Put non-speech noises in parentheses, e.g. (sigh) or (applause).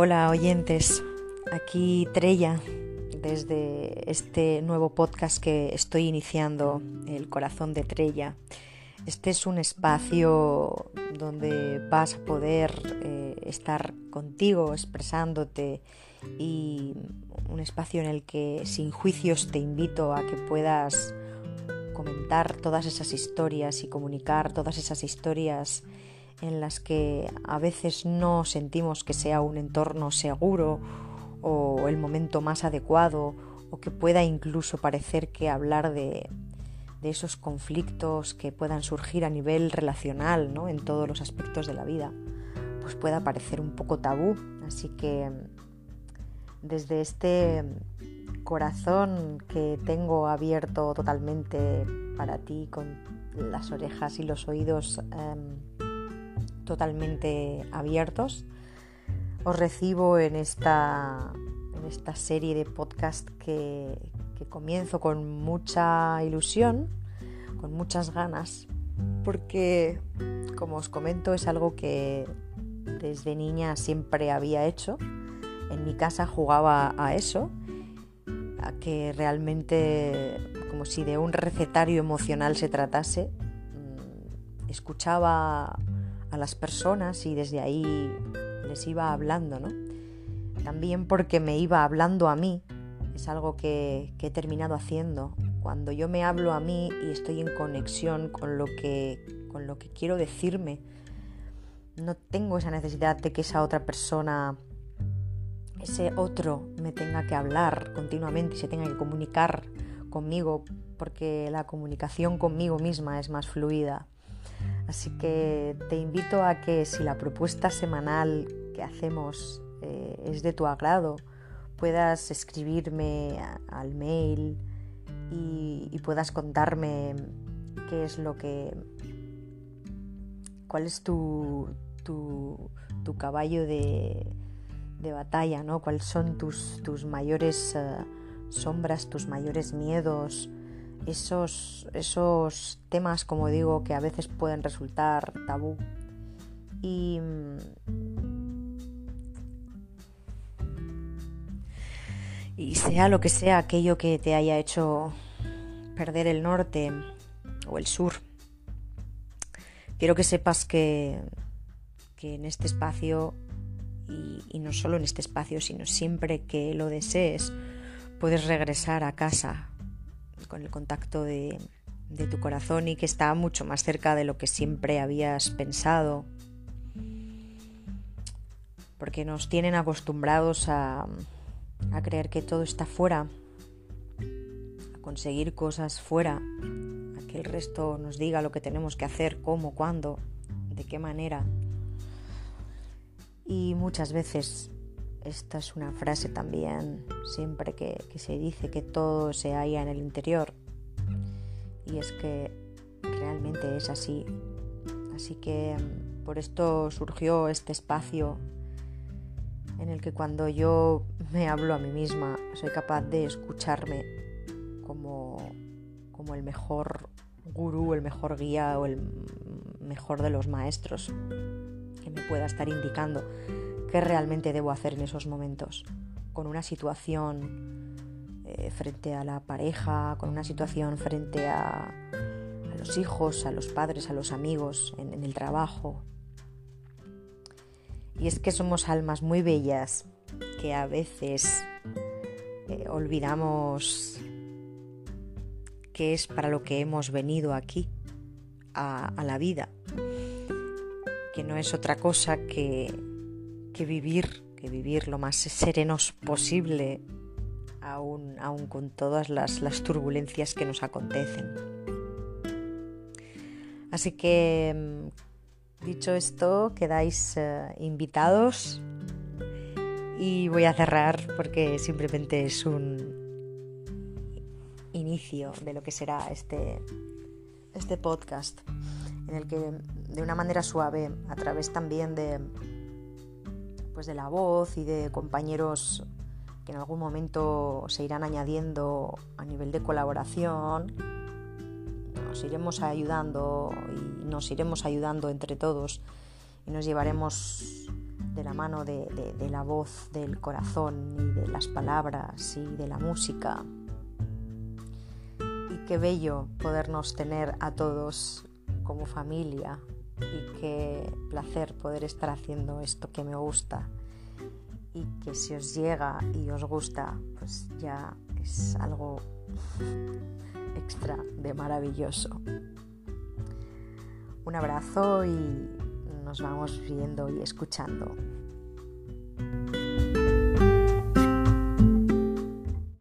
Hola oyentes, aquí Trella desde este nuevo podcast que estoy iniciando, El Corazón de Trella. Este es un espacio donde vas a poder eh, estar contigo, expresándote y un espacio en el que sin juicios te invito a que puedas comentar todas esas historias y comunicar todas esas historias en las que a veces no sentimos que sea un entorno seguro o el momento más adecuado o que pueda incluso parecer que hablar de, esos conflictos que puedan surgir a nivel relacional ¿no? en todos los aspectos de la vida, pues pueda parecer un poco tabú. Así que desde este corazón que tengo abierto totalmente para ti, con las orejas y los oídos em, totalmente abiertos, os recibo en esta, en esta serie de podcast que, que comienzo con mucha ilusión, con muchas ganas, porque, como os comento, es algo que desde niña siempre había hecho. En mi casa jugaba a eso, a que realmente, como si de un recetario emocional se tratase, mm, escuchaba a las personas y desde ahí les iba hablando, ¿no? También porque me iba hablando a mí, es algo que, he terminado haciendo. Cuando yo me hablo a mí y estoy en conexión con lo que, con lo que quiero decirme, no tengo esa necesidad de que esa otra persona, ese otro, me tenga que hablar continuamente y se tenga que comunicar conmigo, porque la comunicación conmigo misma es más fluida. Así que te invito a que si la propuesta semanal que hacemos eh, es de tu agrado, puedas escribirme al mail y, puedas contarme qué es lo que... cuál es tu, tu, caballo de, batalla, ¿no? ¿Cuáles son tus, tus mayores eh, sombras, tus mayores miedos? Esos, esos temas, como digo, que a veces pueden resultar tabú. Y, y sea lo que sea aquello que te haya hecho perder el norte o el sur, quiero que sepas que, que en este espacio, y, y no solo en este espacio, sino siempre que lo desees, puedes regresar a casa con el contacto de, tu corazón y que está mucho más cerca de lo que siempre habías pensado. Porque nos tienen acostumbrados a, a creer que todo está fuera, a conseguir cosas fuera, a que el resto nos diga lo que tenemos que hacer, cómo, cuándo, de qué manera. Y muchas veces esta es una frase también siempre que, se dice que todo se halla en el interior. Y es que realmente es así. Así que mm, por esto surgió este espacio en el que cuando yo me hablo a mí misma soy capaz de escucharme como, como el mejor gurú, el mejor guía o el mejor de los maestros que me pueda estar indicando qué realmente debo hacer en esos momentos, con una situación eh, frente a la pareja, con una situación frente a, los hijos, a los padres, a los amigos, en, el trabajo. Y es que somos almas muy bellas que a veces eh, olvidamos que es para lo que hemos venido aquí, a la vida, que no es otra cosa que que vivir, que vivir lo más serenos posible, aún, con todas las, turbulencias que nos acontecen. Así que, mm, dicho esto, quedáis eh, invitados y voy a cerrar porque simplemente es un inicio de lo que será este, este podcast en el que de una manera suave, a través también de, pues, de la voz y de compañeros que en algún momento se irán añadiendo a nivel de colaboración. Nos iremos ayudando y nos iremos ayudando entre todos y nos llevaremos de la mano de, la voz, del corazón y de las palabras y de la música. Y qué bello podernos tener a todos como familia y qué placer poder estar haciendo esto que me gusta y que si os llega y os gusta, pues ya es algo (laughs) extra de maravilloso. Un abrazo y nos vamos viendo y escuchando.